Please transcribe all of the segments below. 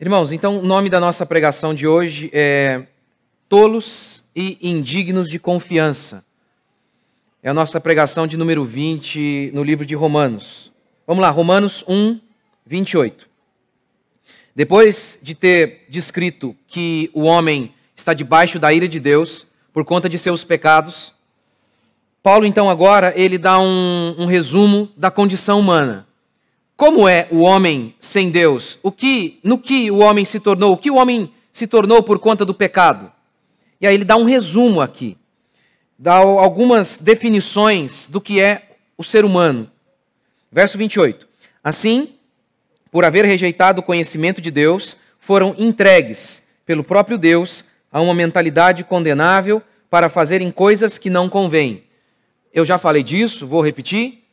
Irmãos, então o nome da nossa pregação de hoje é Tolos e Indignos de Confiança. É a nossa pregação de número 20 no livro de Romanos. Vamos lá, Romanos 1, 28. Depois de ter descrito que o homem está debaixo da ira de Deus por conta de seus pecados, Paulo então agora ele dá um, um resumo da condição humana. Como é o homem sem Deus? O que, no que o homem se tornou? O que o homem se tornou por conta do pecado? E aí ele dá um resumo aqui. Dá algumas definições do que é o ser humano. Verso 28. Assim, por haver rejeitado o conhecimento de Deus, foram entregues pelo próprio Deus a uma mentalidade condenável para fazerem coisas que não convêm. Eu já falei disso, vou repetir.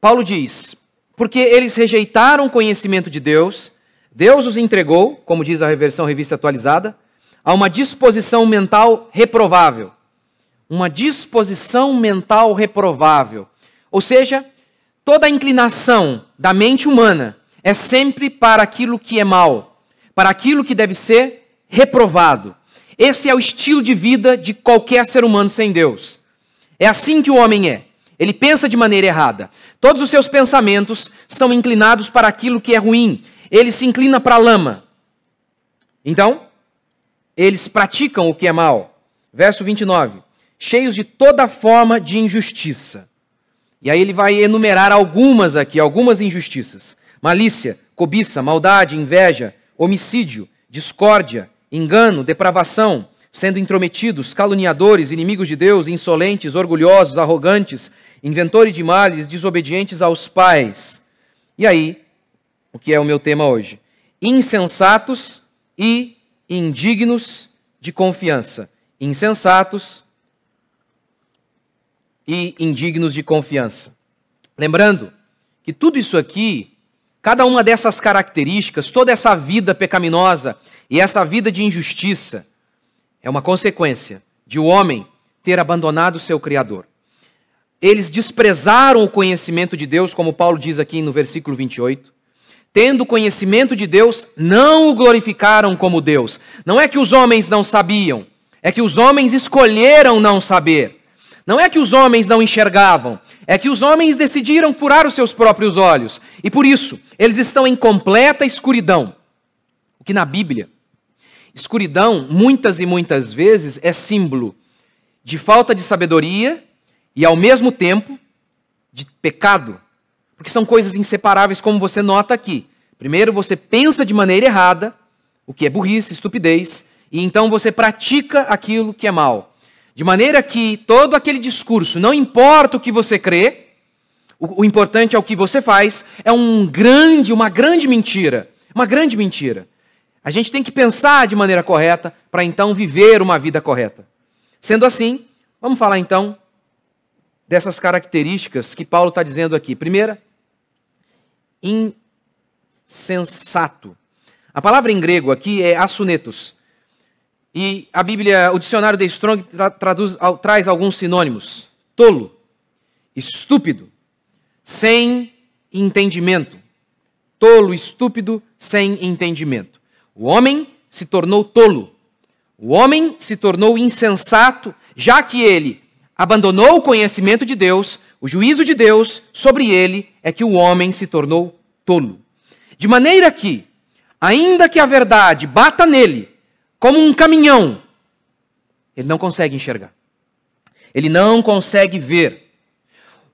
Paulo diz: porque eles rejeitaram o conhecimento de Deus, Deus os entregou, como diz a versão revista atualizada, a uma disposição mental reprovável. Uma disposição mental reprovável. Ou seja, toda a inclinação da mente humana é sempre para aquilo que é mal, para aquilo que deve ser reprovado. Esse é o estilo de vida de qualquer ser humano sem Deus. É assim que o homem é. Ele pensa de maneira errada. Todos os seus pensamentos são inclinados para aquilo que é ruim. Ele se inclina para a lama. Então, eles praticam o que é mal. Verso 29. Cheios de toda forma de injustiça. E aí ele vai enumerar algumas aqui, algumas injustiças: malícia, cobiça, maldade, inveja, homicídio, discórdia, engano, depravação, sendo intrometidos, caluniadores, inimigos de Deus, insolentes, orgulhosos, arrogantes, inventores de males, desobedientes aos pais. E aí, o que é o meu tema hoje? Insensatos e indignos de confiança. Insensatos e indignos de confiança. Lembrando que tudo isso aqui, cada uma dessas características, toda essa vida pecaminosa e essa vida de injustiça, é uma consequência de o homem ter abandonado seu Criador. Eles desprezaram o conhecimento de Deus, como Paulo diz aqui no versículo 28. Tendo conhecimento de Deus, não o glorificaram como Deus. Não é que os homens não sabiam, é que os homens escolheram não saber. Não é que os homens não enxergavam, é que os homens decidiram furar os seus próprios olhos. E por isso, eles estão em completa escuridão. O que na Bíblia, escuridão, muitas e muitas vezes, é símbolo de falta de sabedoria e ao mesmo tempo de pecado, porque são coisas inseparáveis, como você nota aqui. Primeiro, você pensa de maneira errada, o que é burrice, estupidez, e então você pratica aquilo que é mal. De maneira que todo aquele discurso, não importa o que você crê, o, o importante é o que você faz, é um grande, uma grande mentira. Uma grande mentira. A gente tem que pensar de maneira correta para então viver uma vida correta. Sendo assim, vamos falar então dessas características que Paulo está dizendo aqui. Primeira, insensato. A palavra em grego aqui é assunetos. E a Bíblia, o dicionário de Strong traduz, traz alguns sinônimos: tolo, estúpido, sem entendimento. Tolo, estúpido, sem entendimento. O homem se tornou tolo. O homem se tornou insensato, já que ele abandonou o conhecimento de Deus, o juízo de Deus sobre ele é que o homem se tornou tolo. De maneira que, ainda que a verdade bata nele como um caminhão, ele não consegue enxergar. Ele não consegue ver.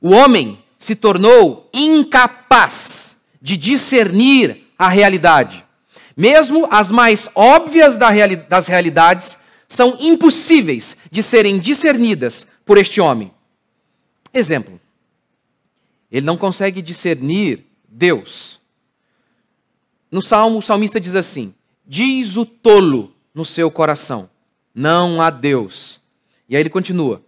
O homem se tornou incapaz de discernir a realidade. Mesmo as mais óbvias das realidades são impossíveis de serem discernidas por este homem. Exemplo. Ele não consegue discernir Deus. No Salmo, o salmista diz assim: Diz o tolo no seu coração, não há Deus. E aí ele continua: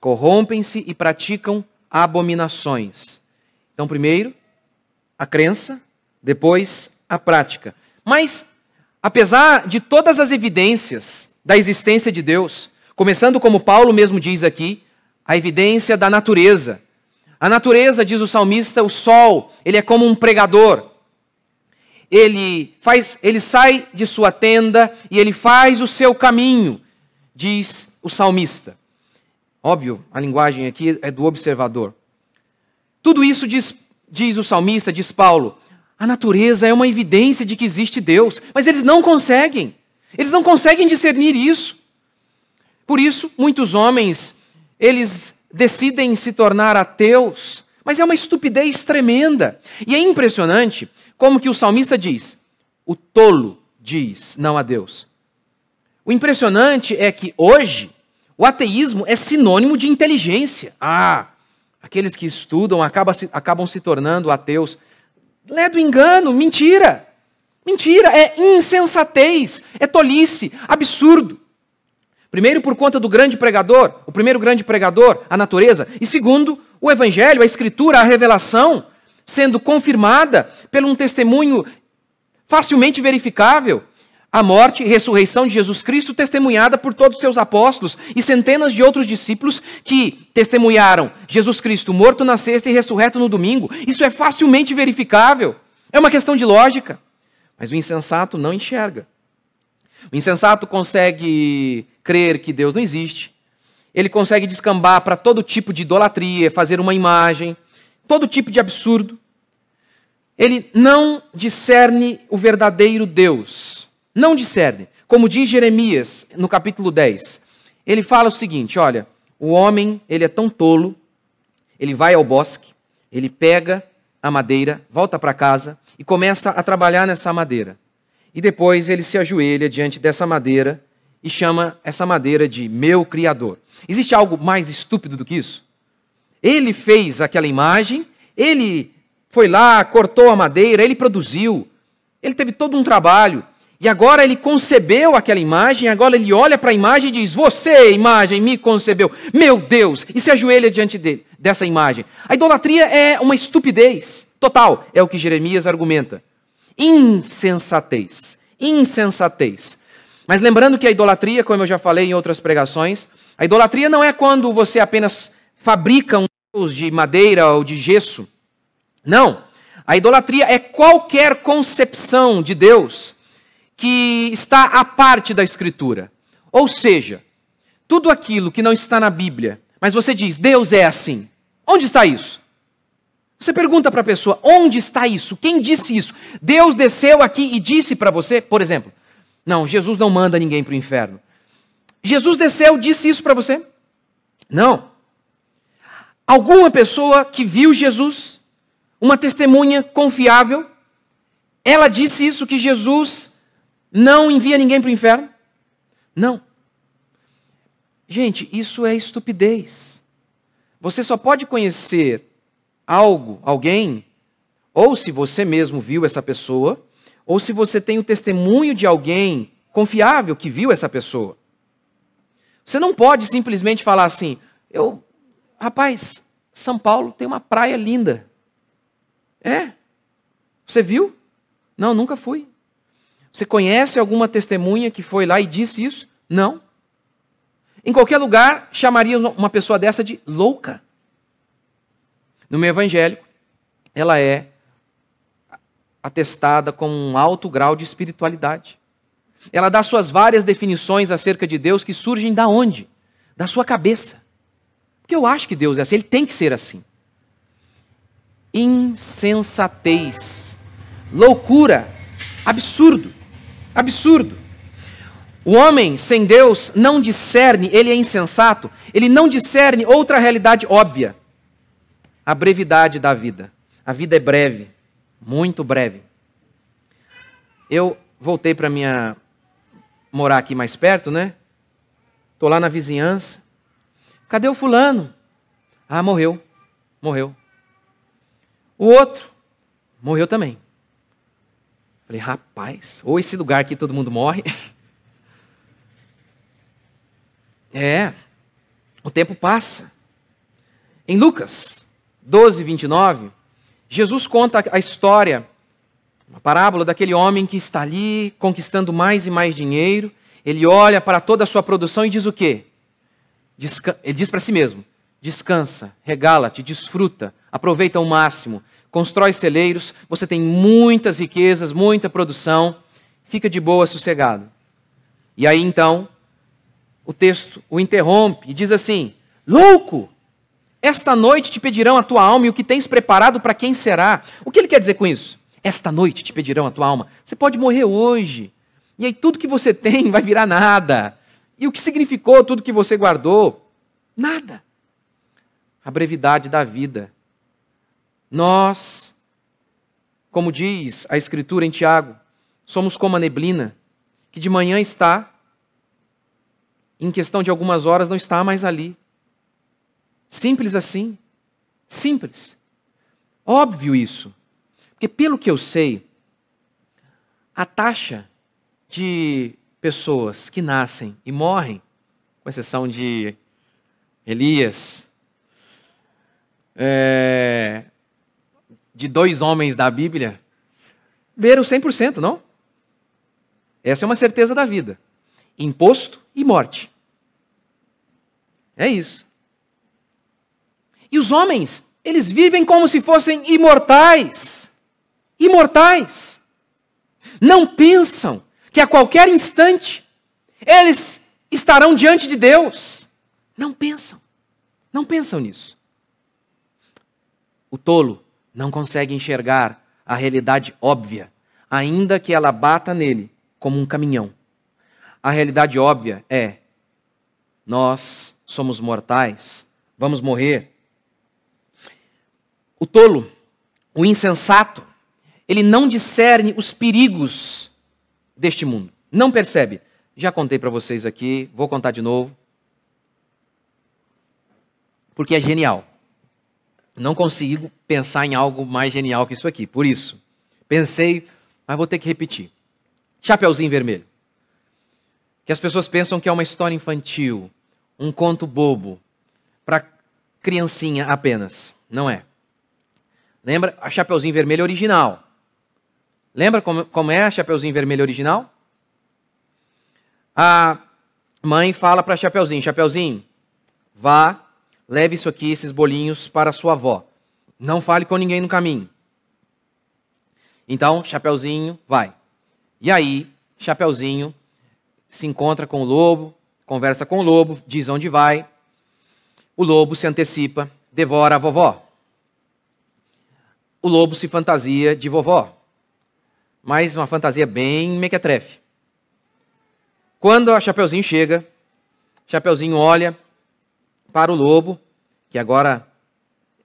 Corrompem-se e praticam abominações. Então, primeiro, a crença, depois, a prática. Mas, apesar de todas as evidências da existência de Deus, Começando como Paulo mesmo diz aqui, a evidência da natureza. A natureza, diz o salmista, o sol, ele é como um pregador. ele faz, ele sai de sua tenda e ele faz o seu caminho, diz o salmista. Óbvio, a linguagem aqui é do observador. Tudo isso diz, diz o salmista, diz Paulo. A natureza é uma evidência de que existe Deus, mas eles não conseguem. Eles não conseguem discernir isso. Por isso, muitos homens, eles decidem se tornar ateus, mas é uma estupidez tremenda. E é impressionante como que o salmista diz: o tolo diz não a Deus. O impressionante é que hoje o ateísmo é sinônimo de inteligência. Ah, aqueles que estudam acabam se, acabam se tornando ateus. Lé do engano, mentira. Mentira, é insensatez, é tolice, absurdo. Primeiro, por conta do grande pregador, o primeiro grande pregador, a natureza. E segundo, o evangelho, a escritura, a revelação, sendo confirmada por um testemunho facilmente verificável. A morte e ressurreição de Jesus Cristo, testemunhada por todos os seus apóstolos e centenas de outros discípulos que testemunharam Jesus Cristo morto na sexta e ressurreto no domingo. Isso é facilmente verificável. É uma questão de lógica. Mas o insensato não enxerga. O insensato consegue crer que Deus não existe. Ele consegue descambar para todo tipo de idolatria, fazer uma imagem, todo tipo de absurdo. Ele não discerne o verdadeiro Deus. Não discerne. Como diz Jeremias no capítulo 10. Ele fala o seguinte: olha, o homem, ele é tão tolo, ele vai ao bosque, ele pega a madeira, volta para casa, e começa a trabalhar nessa madeira. E depois ele se ajoelha diante dessa madeira e chama essa madeira de meu Criador. Existe algo mais estúpido do que isso? Ele fez aquela imagem, ele foi lá, cortou a madeira, ele produziu, ele teve todo um trabalho. E agora ele concebeu aquela imagem, agora ele olha para a imagem e diz: Você, imagem, me concebeu. Meu Deus! E se ajoelha diante dele, dessa imagem. A idolatria é uma estupidez. Total, é o que Jeremias argumenta. Insensatez. Insensatez. Mas lembrando que a idolatria, como eu já falei em outras pregações, a idolatria não é quando você apenas fabrica um Deus de madeira ou de gesso. Não. A idolatria é qualquer concepção de Deus que está à parte da Escritura. Ou seja, tudo aquilo que não está na Bíblia, mas você diz, Deus é assim. Onde está isso? Você pergunta para a pessoa: onde está isso? Quem disse isso? Deus desceu aqui e disse para você, por exemplo. Não, Jesus não manda ninguém para o inferno. Jesus desceu disse isso para você? Não. Alguma pessoa que viu Jesus, uma testemunha confiável, ela disse isso que Jesus não envia ninguém para o inferno? Não. Gente, isso é estupidez. Você só pode conhecer algo, alguém, ou se você mesmo viu essa pessoa, ou se você tem o testemunho de alguém confiável que viu essa pessoa. Você não pode simplesmente falar assim: "Eu, rapaz, São Paulo tem uma praia linda". É? Você viu? Não, nunca fui. Você conhece alguma testemunha que foi lá e disse isso? Não. Em qualquer lugar chamaria uma pessoa dessa de louca. No meio evangélico, ela é atestada com um alto grau de espiritualidade. Ela dá suas várias definições acerca de Deus que surgem da onde? Da sua cabeça. Porque eu acho que Deus é assim, ele tem que ser assim. Insensatez, loucura, absurdo, absurdo. O homem sem Deus não discerne, ele é insensato, ele não discerne outra realidade óbvia a brevidade da vida. A vida é breve, muito breve. Eu voltei para minha morar aqui mais perto, né? Tô lá na vizinhança. Cadê o fulano? Ah, morreu. Morreu. O outro morreu também. Falei, rapaz, ou esse lugar aqui todo mundo morre. É, o tempo passa. Em Lucas, 12, 29, Jesus conta a história, uma parábola daquele homem que está ali conquistando mais e mais dinheiro. Ele olha para toda a sua produção e diz o quê? Desca ele diz para si mesmo: descansa, regala-te, desfruta, aproveita ao máximo. constrói celeiros, você tem muitas riquezas, muita produção, fica de boa, sossegado. E aí então, o texto o interrompe e diz assim: Louco! Esta noite te pedirão a tua alma e o que tens preparado para quem será. O que ele quer dizer com isso? Esta noite te pedirão a tua alma. Você pode morrer hoje. E aí tudo que você tem vai virar nada. E o que significou tudo que você guardou? Nada. A brevidade da vida. Nós, como diz a Escritura em Tiago, somos como a neblina, que de manhã está, em questão de algumas horas não está mais ali. Simples assim. Simples. Óbvio isso. Porque, pelo que eu sei, a taxa de pessoas que nascem e morrem, com exceção de Elias, é, de dois homens da Bíblia, beira o 100%, não? Essa é uma certeza da vida. Imposto e morte. É isso. E os homens, eles vivem como se fossem imortais. Imortais. Não pensam que a qualquer instante eles estarão diante de Deus. Não pensam. Não pensam nisso. O tolo não consegue enxergar a realidade óbvia, ainda que ela bata nele como um caminhão. A realidade óbvia é: nós somos mortais, vamos morrer, o tolo, o insensato, ele não discerne os perigos deste mundo. Não percebe. Já contei para vocês aqui, vou contar de novo. Porque é genial. Não consigo pensar em algo mais genial que isso aqui. Por isso, pensei, mas vou ter que repetir. Chapeuzinho vermelho. Que as pessoas pensam que é uma história infantil, um conto bobo, para criancinha apenas. Não é. Lembra a Chapeuzinho Vermelho original? Lembra como, como é a Chapeuzinho Vermelho original? A mãe fala para Chapeuzinho: Chapeuzinho, vá, leve isso aqui, esses bolinhos para sua avó. Não fale com ninguém no caminho. Então, Chapeuzinho vai. E aí, Chapeuzinho se encontra com o lobo, conversa com o lobo, diz onde vai. O lobo se antecipa, devora a vovó o lobo se fantasia de vovó. Mas uma fantasia bem mequetrefe. Quando a Chapeuzinho chega, Chapeuzinho olha para o lobo, que agora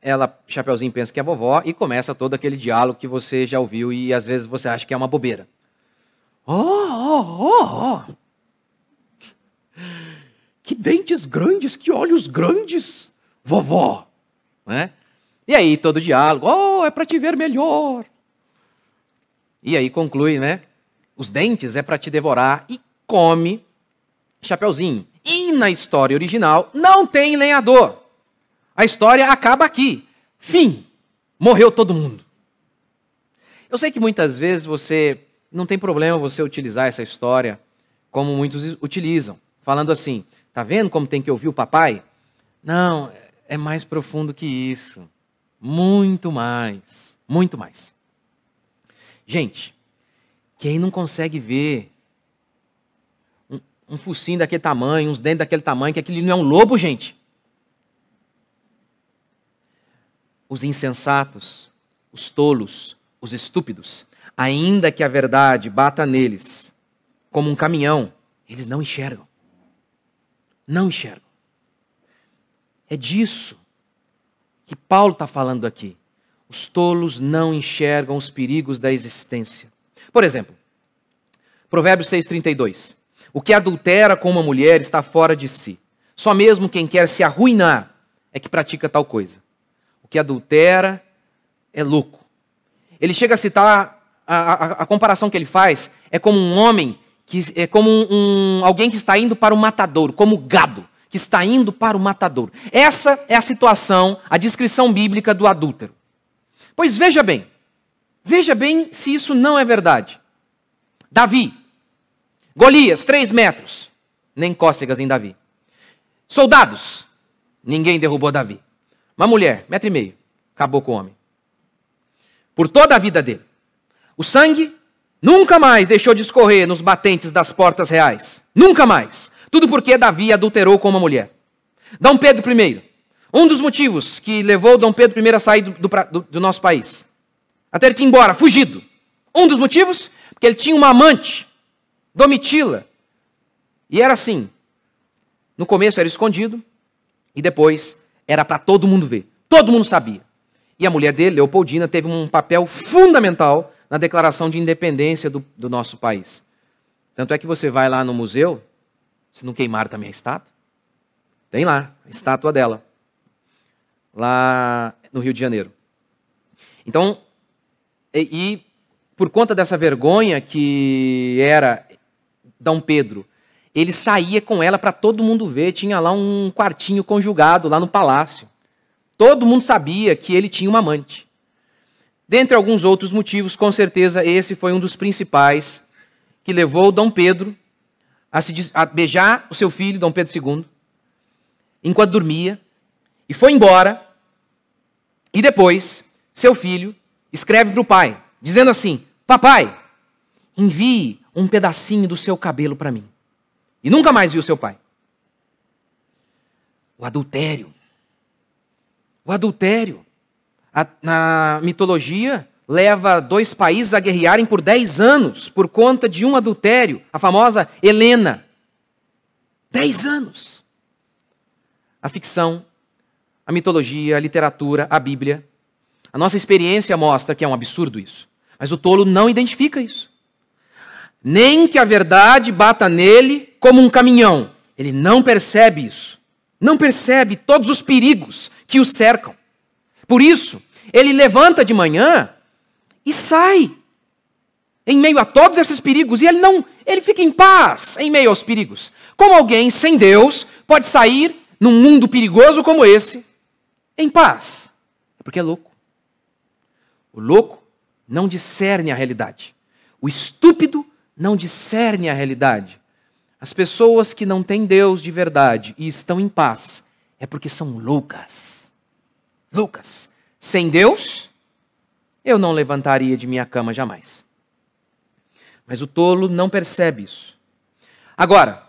ela, Chapeuzinho pensa que é vovó, e começa todo aquele diálogo que você já ouviu e às vezes você acha que é uma bobeira. Oh, oh, oh, oh. Que dentes grandes, que olhos grandes, vovó. Né? E aí todo diálogo, oh, é para te ver melhor. E aí conclui, né? Os dentes é para te devorar e come Chapeuzinho. E na história original não tem lenhador. A história acaba aqui. Fim. Morreu todo mundo. Eu sei que muitas vezes você não tem problema você utilizar essa história como muitos utilizam, falando assim: tá vendo como tem que ouvir o papai? Não, é mais profundo que isso. Muito mais. Muito mais. Gente, quem não consegue ver um, um focinho daquele tamanho, uns dentes daquele tamanho, que aquele não é um lobo, gente? Os insensatos, os tolos, os estúpidos, ainda que a verdade bata neles como um caminhão, eles não enxergam. Não enxergam. É disso que Paulo está falando aqui. Os tolos não enxergam os perigos da existência. Por exemplo, Provérbios 6,32. O que adultera com uma mulher está fora de si. Só mesmo quem quer se arruinar é que pratica tal coisa. O que adultera é louco. Ele chega a citar, a, a, a comparação que ele faz é como um homem, que é como um, um, alguém que está indo para o matadouro, como gado que está indo para o matadouro. Essa é a situação, a descrição bíblica do adúltero. Pois veja bem, veja bem se isso não é verdade. Davi, Golias, três metros, nem cócegas em Davi. Soldados, ninguém derrubou Davi. Uma mulher, metro e meio, acabou com o homem. por toda a vida dele. O sangue nunca mais deixou de escorrer nos batentes das portas reais. Nunca mais. Tudo porque Davi adulterou com uma mulher. Dom Pedro I, um dos motivos que levou Dom Pedro I a sair do, do, do nosso país, a ter que ir embora, fugido. Um dos motivos, porque ele tinha uma amante, Domitila. E era assim. No começo era escondido, e depois era para todo mundo ver. Todo mundo sabia. E a mulher dele, Leopoldina, teve um papel fundamental na declaração de independência do, do nosso país. Tanto é que você vai lá no museu, se não queimar também a estátua, tem lá a estátua dela, lá no Rio de Janeiro. Então, e, e por conta dessa vergonha que era Dom Pedro, ele saía com ela para todo mundo ver, tinha lá um quartinho conjugado lá no palácio. Todo mundo sabia que ele tinha uma amante. Dentre alguns outros motivos, com certeza esse foi um dos principais que levou Dom Pedro a, se, a beijar o seu filho, Dom Pedro II, enquanto dormia, e foi embora. E depois, seu filho escreve para o pai, dizendo assim: Papai, envie um pedacinho do seu cabelo para mim. E nunca mais viu seu pai. O adultério o adultério. A, na mitologia, leva dois países a guerrearem por dez anos por conta de um adultério, a famosa Helena. Dez anos. A ficção, a mitologia, a literatura, a Bíblia. A nossa experiência mostra que é um absurdo isso. Mas o tolo não identifica isso. Nem que a verdade bata nele como um caminhão. Ele não percebe isso. Não percebe todos os perigos que o cercam. Por isso, ele levanta de manhã e sai em meio a todos esses perigos e ele não, ele fica em paz em meio aos perigos. Como alguém sem Deus pode sair num mundo perigoso como esse em paz? É porque é louco. O louco não discerne a realidade. O estúpido não discerne a realidade. As pessoas que não têm Deus de verdade e estão em paz é porque são loucas. Lucas, sem Deus, eu não levantaria de minha cama jamais. Mas o tolo não percebe isso. Agora,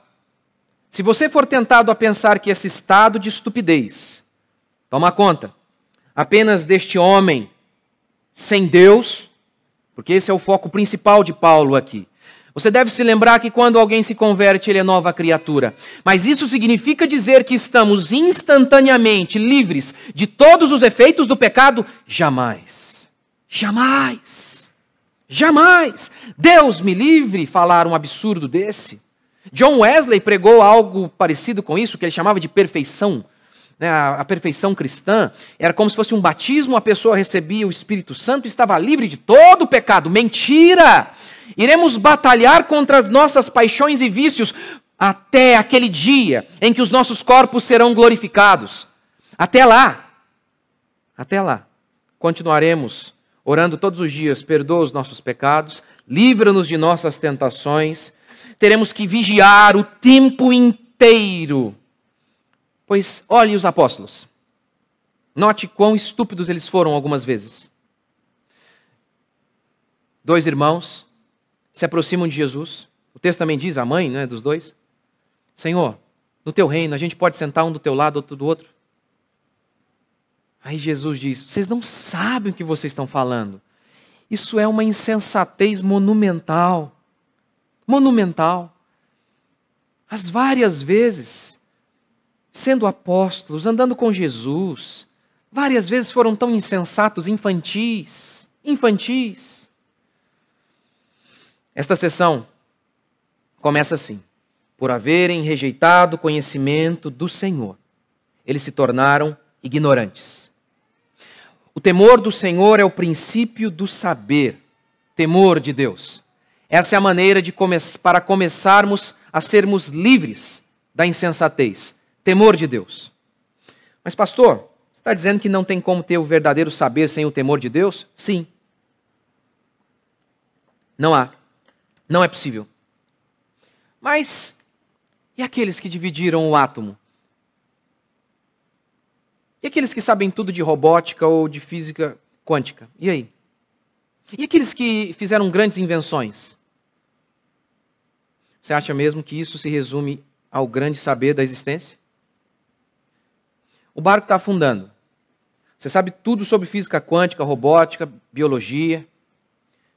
se você for tentado a pensar que esse estado de estupidez, toma conta, apenas deste homem sem Deus, porque esse é o foco principal de Paulo aqui, você deve se lembrar que quando alguém se converte, ele é nova criatura. Mas isso significa dizer que estamos instantaneamente livres de todos os efeitos do pecado? Jamais. Jamais. Jamais. Deus me livre falar um absurdo desse. John Wesley pregou algo parecido com isso, que ele chamava de perfeição. Né, a perfeição cristã era como se fosse um batismo, a pessoa recebia o Espírito Santo e estava livre de todo o pecado. Mentira! Iremos batalhar contra as nossas paixões e vícios até aquele dia em que os nossos corpos serão glorificados. Até lá, até lá, continuaremos orando todos os dias: perdoa os nossos pecados, livra-nos de nossas tentações. Teremos que vigiar o tempo inteiro. Pois olhe os apóstolos. Note quão estúpidos eles foram algumas vezes. Dois irmãos, se aproximam de Jesus. O texto também diz, a mãe né, dos dois: Senhor, no teu reino a gente pode sentar um do teu lado, outro do outro. Aí Jesus diz: Vocês não sabem o que vocês estão falando. Isso é uma insensatez monumental. Monumental. As várias vezes, sendo apóstolos, andando com Jesus, várias vezes foram tão insensatos, infantis, infantis. Esta sessão começa assim: por haverem rejeitado o conhecimento do Senhor, eles se tornaram ignorantes. O temor do Senhor é o princípio do saber, temor de Deus. Essa é a maneira de come para começarmos a sermos livres da insensatez, temor de Deus. Mas, pastor, você está dizendo que não tem como ter o verdadeiro saber sem o temor de Deus? Sim. Não há. Não é possível. Mas e aqueles que dividiram o átomo? E aqueles que sabem tudo de robótica ou de física quântica? E aí? E aqueles que fizeram grandes invenções? Você acha mesmo que isso se resume ao grande saber da existência? O barco está afundando. Você sabe tudo sobre física quântica, robótica, biologia,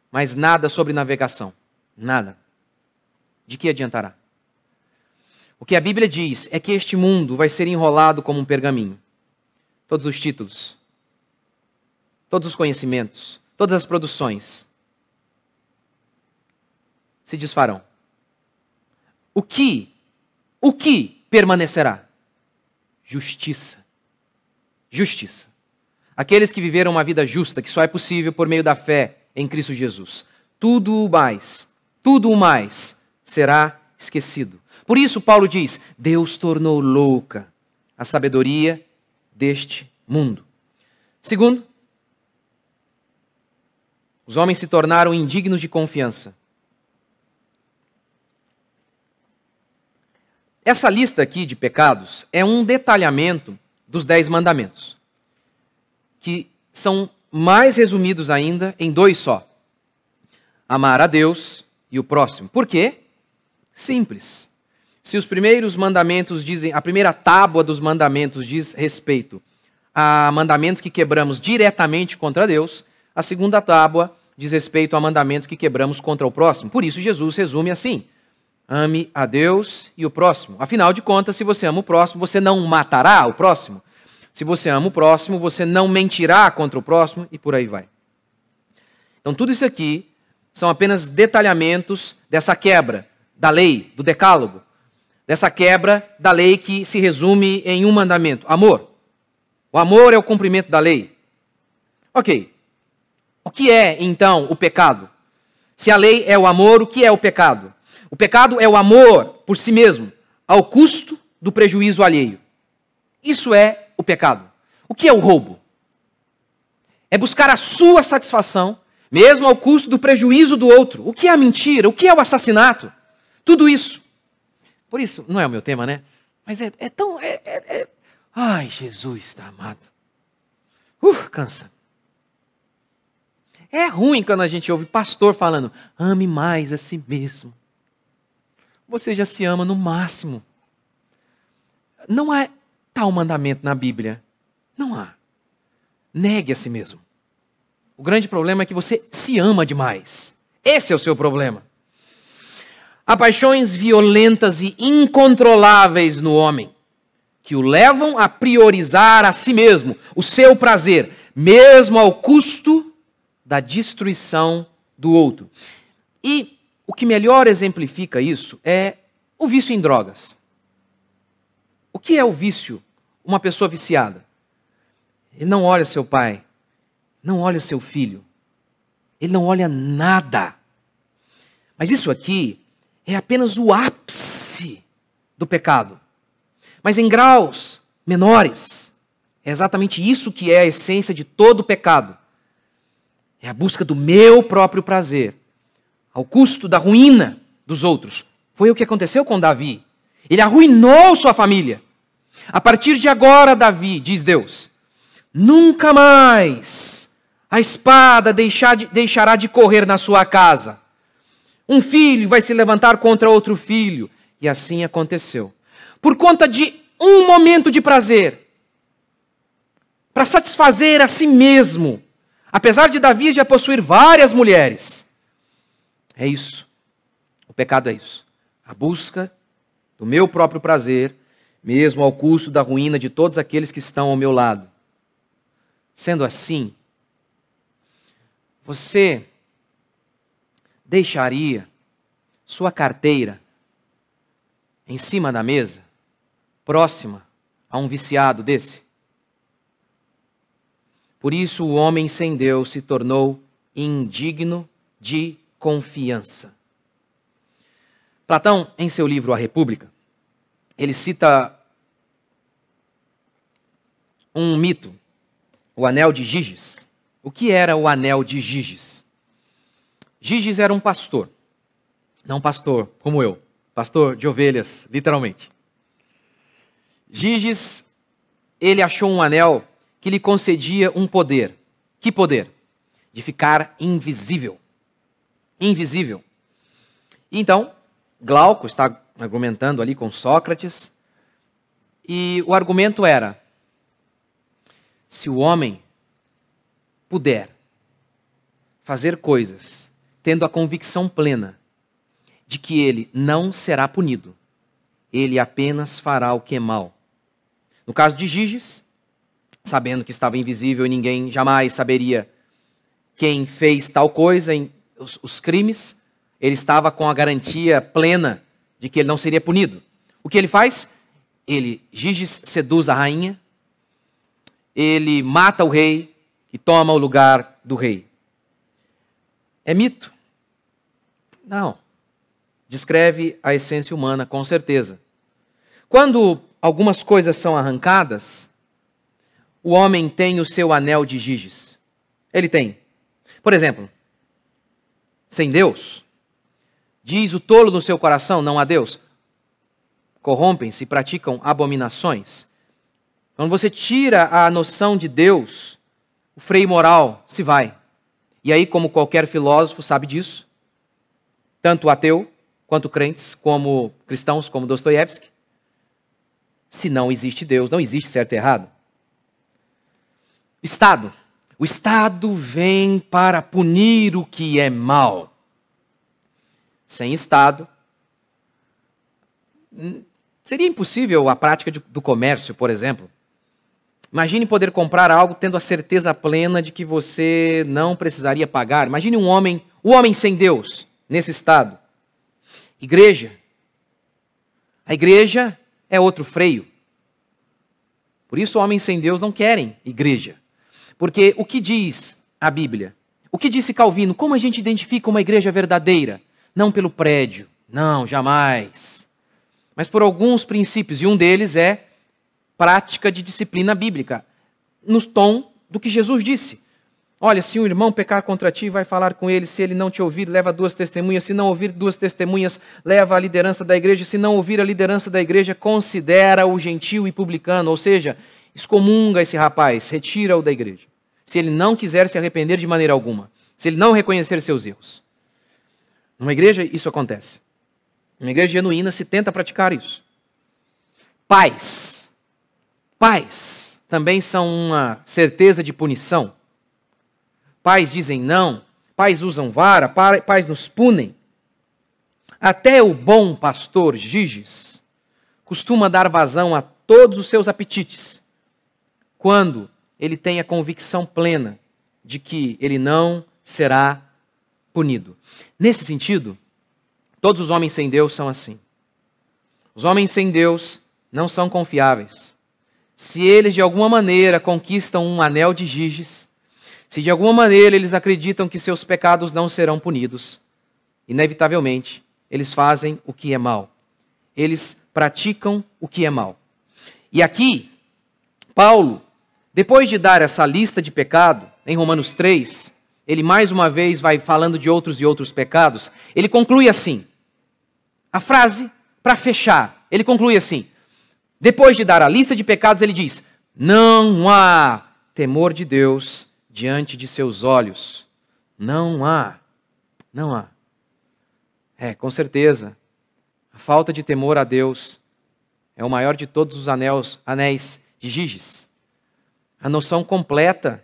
mas nada sobre navegação. Nada. De que adiantará? O que a Bíblia diz é que este mundo vai ser enrolado como um pergaminho. Todos os títulos, todos os conhecimentos, todas as produções se desfarão. O que, o que permanecerá? Justiça. Justiça. Aqueles que viveram uma vida justa, que só é possível por meio da fé em Cristo Jesus. Tudo o mais, tudo o mais será esquecido. Por isso, Paulo diz: Deus tornou louca a sabedoria deste mundo. Segundo, os homens se tornaram indignos de confiança. Essa lista aqui de pecados é um detalhamento dos Dez Mandamentos, que são mais resumidos ainda em dois só: amar a Deus e o próximo. Por quê? Simples. Se os primeiros mandamentos dizem, a primeira tábua dos mandamentos diz respeito a mandamentos que quebramos diretamente contra Deus, a segunda tábua diz respeito a mandamentos que quebramos contra o próximo. Por isso Jesus resume assim: ame a Deus e o próximo. Afinal de contas, se você ama o próximo, você não matará o próximo. Se você ama o próximo, você não mentirá contra o próximo e por aí vai. Então, tudo isso aqui são apenas detalhamentos dessa quebra da lei, do decálogo dessa quebra da lei que se resume em um mandamento: amor. O amor é o cumprimento da lei. Ok. O que é, então, o pecado? Se a lei é o amor, o que é o pecado? O pecado é o amor por si mesmo, ao custo do prejuízo alheio. Isso é o pecado. O que é o roubo? É buscar a sua satisfação, mesmo ao custo do prejuízo do outro. O que é a mentira? O que é o assassinato? Tudo isso por isso, não é o meu tema, né? Mas é, é tão. É, é, é... Ai, Jesus está amado. Uh, cansa. É ruim quando a gente ouve pastor falando: ame mais a si mesmo. Você já se ama no máximo. Não há tal mandamento na Bíblia. Não há. Negue a si mesmo. O grande problema é que você se ama demais. Esse é o seu problema. Há paixões violentas e incontroláveis no homem, que o levam a priorizar a si mesmo, o seu prazer, mesmo ao custo da destruição do outro. E o que melhor exemplifica isso é o vício em drogas. O que é o vício? Uma pessoa viciada. Ele não olha seu pai, não olha seu filho, ele não olha nada. Mas isso aqui é apenas o ápice do pecado. Mas em graus menores, é exatamente isso que é a essência de todo pecado. É a busca do meu próprio prazer, ao custo da ruína dos outros. Foi o que aconteceu com Davi. Ele arruinou sua família. A partir de agora, Davi, diz Deus, nunca mais a espada deixará de correr na sua casa um filho vai se levantar contra outro filho. E assim aconteceu. Por conta de um momento de prazer, para satisfazer a si mesmo, apesar de Davi já possuir várias mulheres. É isso. O pecado é isso. A busca do meu próprio prazer, mesmo ao custo da ruína de todos aqueles que estão ao meu lado. Sendo assim, você deixaria sua carteira em cima da mesa, próxima a um viciado desse? Por isso o homem sem Deus se tornou indigno de confiança. Platão, em seu livro A República, ele cita um mito, o anel de Giges. O que era o anel de Giges? Giges era um pastor. Não pastor como eu, pastor de ovelhas, literalmente. Giges, ele achou um anel que lhe concedia um poder. Que poder? de ficar invisível. Invisível. Então, Glauco está argumentando ali com Sócrates, e o argumento era: se o homem puder fazer coisas tendo a convicção plena de que ele não será punido, ele apenas fará o que é mal. No caso de Giges, sabendo que estava invisível e ninguém jamais saberia quem fez tal coisa, os, os crimes, ele estava com a garantia plena de que ele não seria punido. O que ele faz? Ele, Giges seduz a rainha, ele mata o rei e toma o lugar do rei. É mito? Não. Descreve a essência humana, com certeza. Quando algumas coisas são arrancadas, o homem tem o seu anel de Giges. Ele tem. Por exemplo, sem Deus, diz o tolo no seu coração: não há Deus. Corrompem-se e praticam abominações. Quando você tira a noção de Deus, o freio moral se vai. E aí, como qualquer filósofo sabe disso, tanto ateu quanto crentes, como cristãos, como Dostoiévski, se não existe Deus, não existe certo e errado. Estado. O Estado vem para punir o que é mal. Sem Estado, seria impossível a prática do comércio, por exemplo. Imagine poder comprar algo tendo a certeza plena de que você não precisaria pagar. Imagine um homem, o um homem sem Deus, nesse estado. Igreja. A igreja é outro freio. Por isso, homens sem Deus não querem igreja. Porque o que diz a Bíblia? O que disse Calvino? Como a gente identifica uma igreja verdadeira? Não pelo prédio, não, jamais. Mas por alguns princípios, e um deles é prática de disciplina bíblica, no tom do que Jesus disse. Olha, se um irmão pecar contra ti, vai falar com ele. Se ele não te ouvir, leva duas testemunhas. Se não ouvir duas testemunhas, leva a liderança da igreja. Se não ouvir a liderança da igreja, considera o gentil e publicano. Ou seja, excomunga esse rapaz, retira-o da igreja. Se ele não quiser se arrepender de maneira alguma. Se ele não reconhecer seus erros. Numa igreja, isso acontece. Numa igreja genuína se tenta praticar isso. Pais Pais também são uma certeza de punição. Pais dizem não, pais usam vara, pais nos punem. Até o bom pastor Giges costuma dar vazão a todos os seus apetites quando ele tem a convicção plena de que ele não será punido. Nesse sentido, todos os homens sem Deus são assim. Os homens sem Deus não são confiáveis se eles de alguma maneira conquistam um anel de Giges, se de alguma maneira eles acreditam que seus pecados não serão punidos, inevitavelmente eles fazem o que é mal. Eles praticam o que é mal. E aqui, Paulo, depois de dar essa lista de pecado, em Romanos 3, ele mais uma vez vai falando de outros e outros pecados, ele conclui assim. A frase, para fechar, ele conclui assim: depois de dar a lista de pecados, ele diz: Não há temor de Deus diante de seus olhos. Não há. Não há. É, com certeza. A falta de temor a Deus é o maior de todos os anéis, anéis de Giges. A noção completa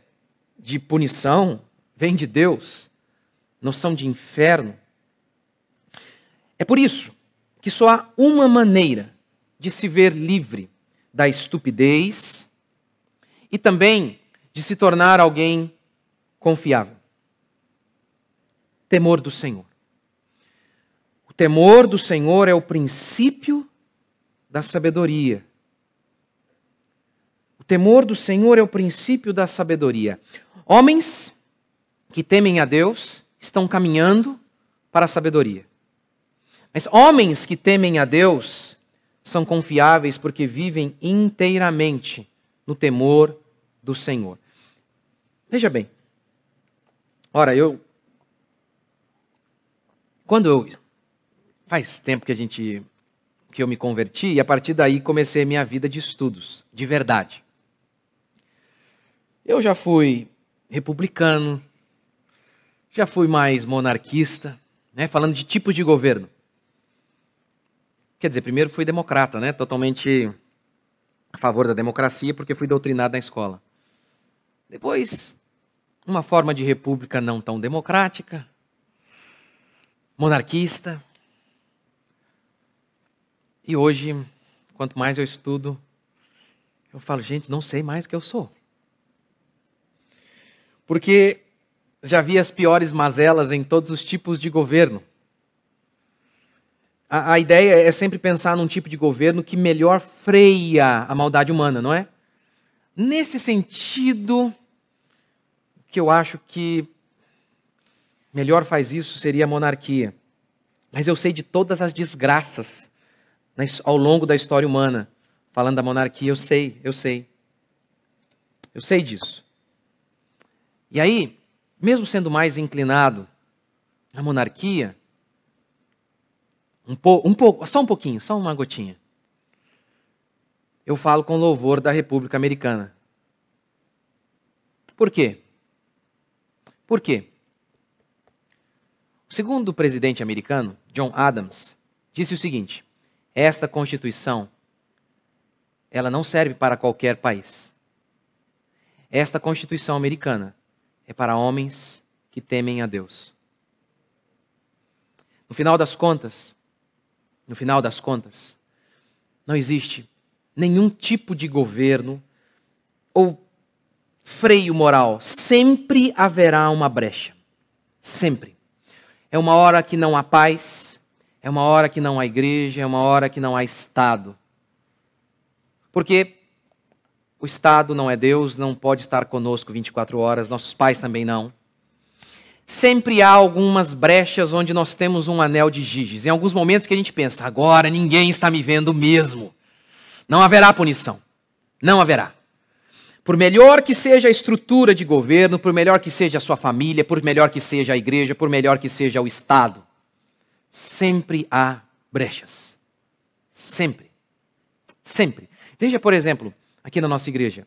de punição vem de Deus. Noção de inferno. É por isso que só há uma maneira de se ver livre da estupidez e também de se tornar alguém confiável. Temor do Senhor. O temor do Senhor é o princípio da sabedoria. O temor do Senhor é o princípio da sabedoria. Homens que temem a Deus estão caminhando para a sabedoria. Mas homens que temem a Deus são confiáveis porque vivem inteiramente no temor do Senhor. Veja bem. Ora, eu. Quando eu. Faz tempo que a gente. que eu me converti e a partir daí comecei a minha vida de estudos, de verdade. Eu já fui republicano, Já fui mais monarquista, né, falando de tipos de governo. Quer dizer, primeiro fui democrata, né, totalmente a favor da democracia, porque fui doutrinado na escola. Depois, uma forma de república não tão democrática, monarquista. E hoje, quanto mais eu estudo, eu falo, gente, não sei mais o que eu sou. Porque já vi as piores mazelas em todos os tipos de governo. A, a, ideia é sempre pensar num tipo de governo que melhor freia a maldade humana, não é? Nesse sentido, que eu acho que melhor faz isso seria a monarquia. Mas eu sei de todas as desgraças ao longo da história humana. Falando da monarquia, eu sei, eu sei. Eu sei disso. E aí, mesmo sendo mais inclinado à monarquia, um, um pouco, só um pouquinho, só uma gotinha. Eu falo com louvor da República Americana. Por quê? Por quê? O segundo presidente americano, John Adams, disse o seguinte: esta Constituição ela não serve para qualquer país. Esta Constituição americana é para homens que temem a Deus. No final das contas, no final das contas, não existe nenhum tipo de governo ou freio moral. Sempre haverá uma brecha. Sempre. É uma hora que não há paz, é uma hora que não há igreja, é uma hora que não há Estado. Porque o Estado não é Deus, não pode estar conosco 24 horas, nossos pais também não. Sempre há algumas brechas onde nós temos um anel de giges. Em alguns momentos que a gente pensa, agora ninguém está me vendo mesmo. Não haverá punição. Não haverá. Por melhor que seja a estrutura de governo, por melhor que seja a sua família, por melhor que seja a igreja, por melhor que seja o Estado, sempre há brechas. Sempre. Sempre. Veja, por exemplo, aqui na nossa igreja.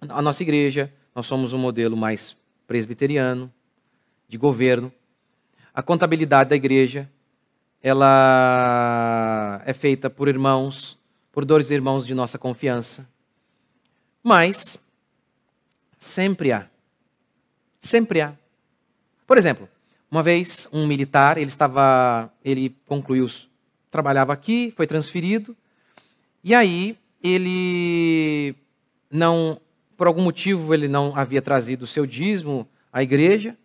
A nossa igreja, nós somos um modelo mais presbiteriano, de governo. A contabilidade da igreja, ela é feita por irmãos, por dois irmãos de nossa confiança. Mas sempre há. Sempre há. Por exemplo, uma vez um militar, ele estava, ele concluiu, trabalhava aqui, foi transferido, e aí ele não, por algum motivo, ele não havia trazido o seu dízimo à igreja.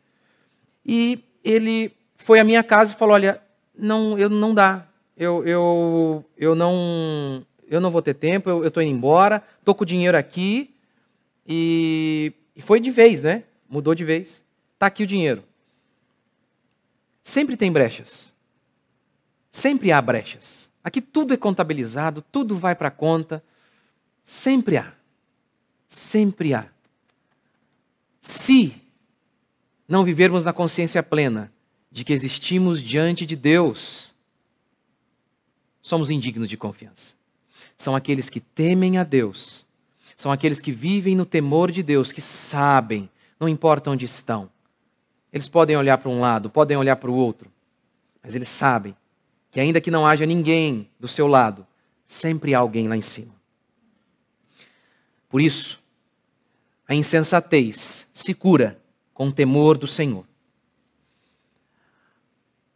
E ele foi à minha casa e falou: Olha, não, eu não dá. Eu, eu, eu, não, eu não vou ter tempo, eu estou indo embora, estou com o dinheiro aqui. E, e foi de vez, né? Mudou de vez. Está aqui o dinheiro. Sempre tem brechas. Sempre há brechas. Aqui tudo é contabilizado, tudo vai para conta. Sempre há. Sempre há. Se não vivermos na consciência plena de que existimos diante de Deus, somos indignos de confiança. São aqueles que temem a Deus, são aqueles que vivem no temor de Deus, que sabem, não importa onde estão. Eles podem olhar para um lado, podem olhar para o outro, mas eles sabem que, ainda que não haja ninguém do seu lado, sempre há alguém lá em cima. Por isso, a insensatez se cura com temor do Senhor.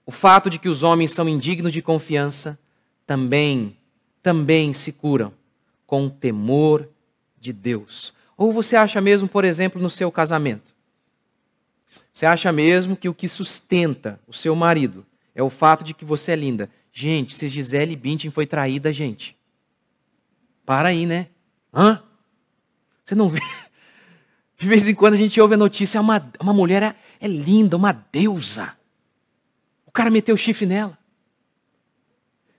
O fato de que os homens são indignos de confiança também, também se curam com temor de Deus. Ou você acha mesmo, por exemplo, no seu casamento? Você acha mesmo que o que sustenta o seu marido é o fato de que você é linda? Gente, se Gisele Bündchen foi traída, gente. Para aí, né? Hã? Você não vê? De vez em quando a gente ouve a notícia, uma, uma mulher é, é linda, uma deusa. O cara meteu o chifre nela.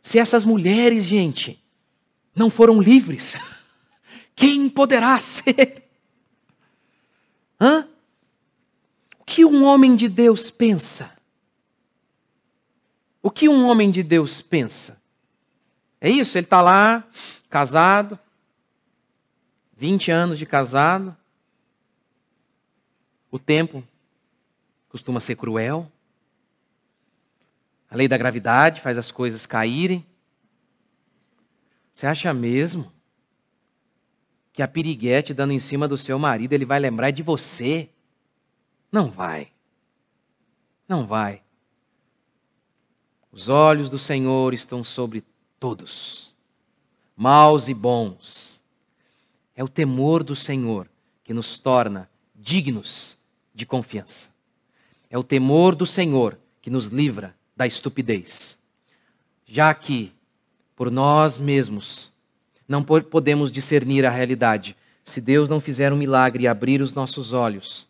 Se essas mulheres, gente, não foram livres, quem poderá ser? Hã? O que um homem de Deus pensa? O que um homem de Deus pensa? É isso, ele está lá, casado, 20 anos de casado, o tempo costuma ser cruel. A lei da gravidade faz as coisas caírem. Você acha mesmo que a piriguete dando em cima do seu marido, ele vai lembrar de você? Não vai. Não vai. Os olhos do Senhor estão sobre todos, maus e bons. É o temor do Senhor que nos torna dignos de confiança. É o temor do Senhor que nos livra da estupidez. Já que, por nós mesmos, não podemos discernir a realidade, se Deus não fizer um milagre e abrir os nossos olhos.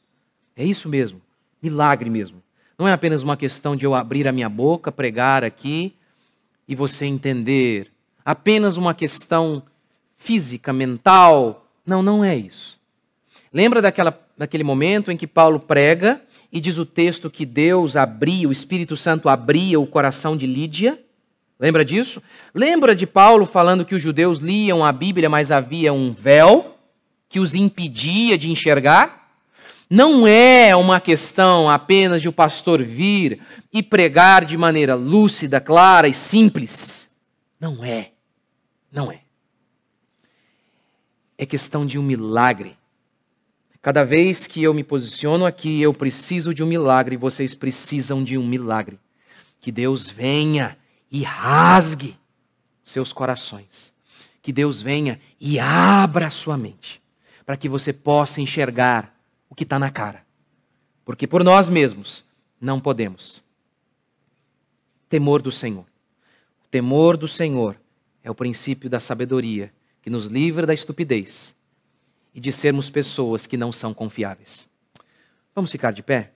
É isso mesmo, milagre mesmo. Não é apenas uma questão de eu abrir a minha boca, pregar aqui e você entender. Apenas uma questão física, mental. Não, não é isso. Lembra daquela, daquele momento em que Paulo prega e diz o texto que Deus abria, o Espírito Santo abria o coração de Lídia? Lembra disso? Lembra de Paulo falando que os judeus liam a Bíblia, mas havia um véu que os impedia de enxergar? Não é uma questão apenas de o pastor vir e pregar de maneira lúcida, clara e simples. Não é. Não é. É questão de um milagre. Cada vez que eu me posiciono aqui, eu preciso de um milagre, vocês precisam de um milagre. Que Deus venha e rasgue seus corações. Que Deus venha e abra sua mente, para que você possa enxergar o que está na cara. Porque por nós mesmos não podemos. Temor do Senhor. O temor do Senhor é o princípio da sabedoria que nos livra da estupidez e de sermos pessoas que não são confiáveis. Vamos ficar de pé?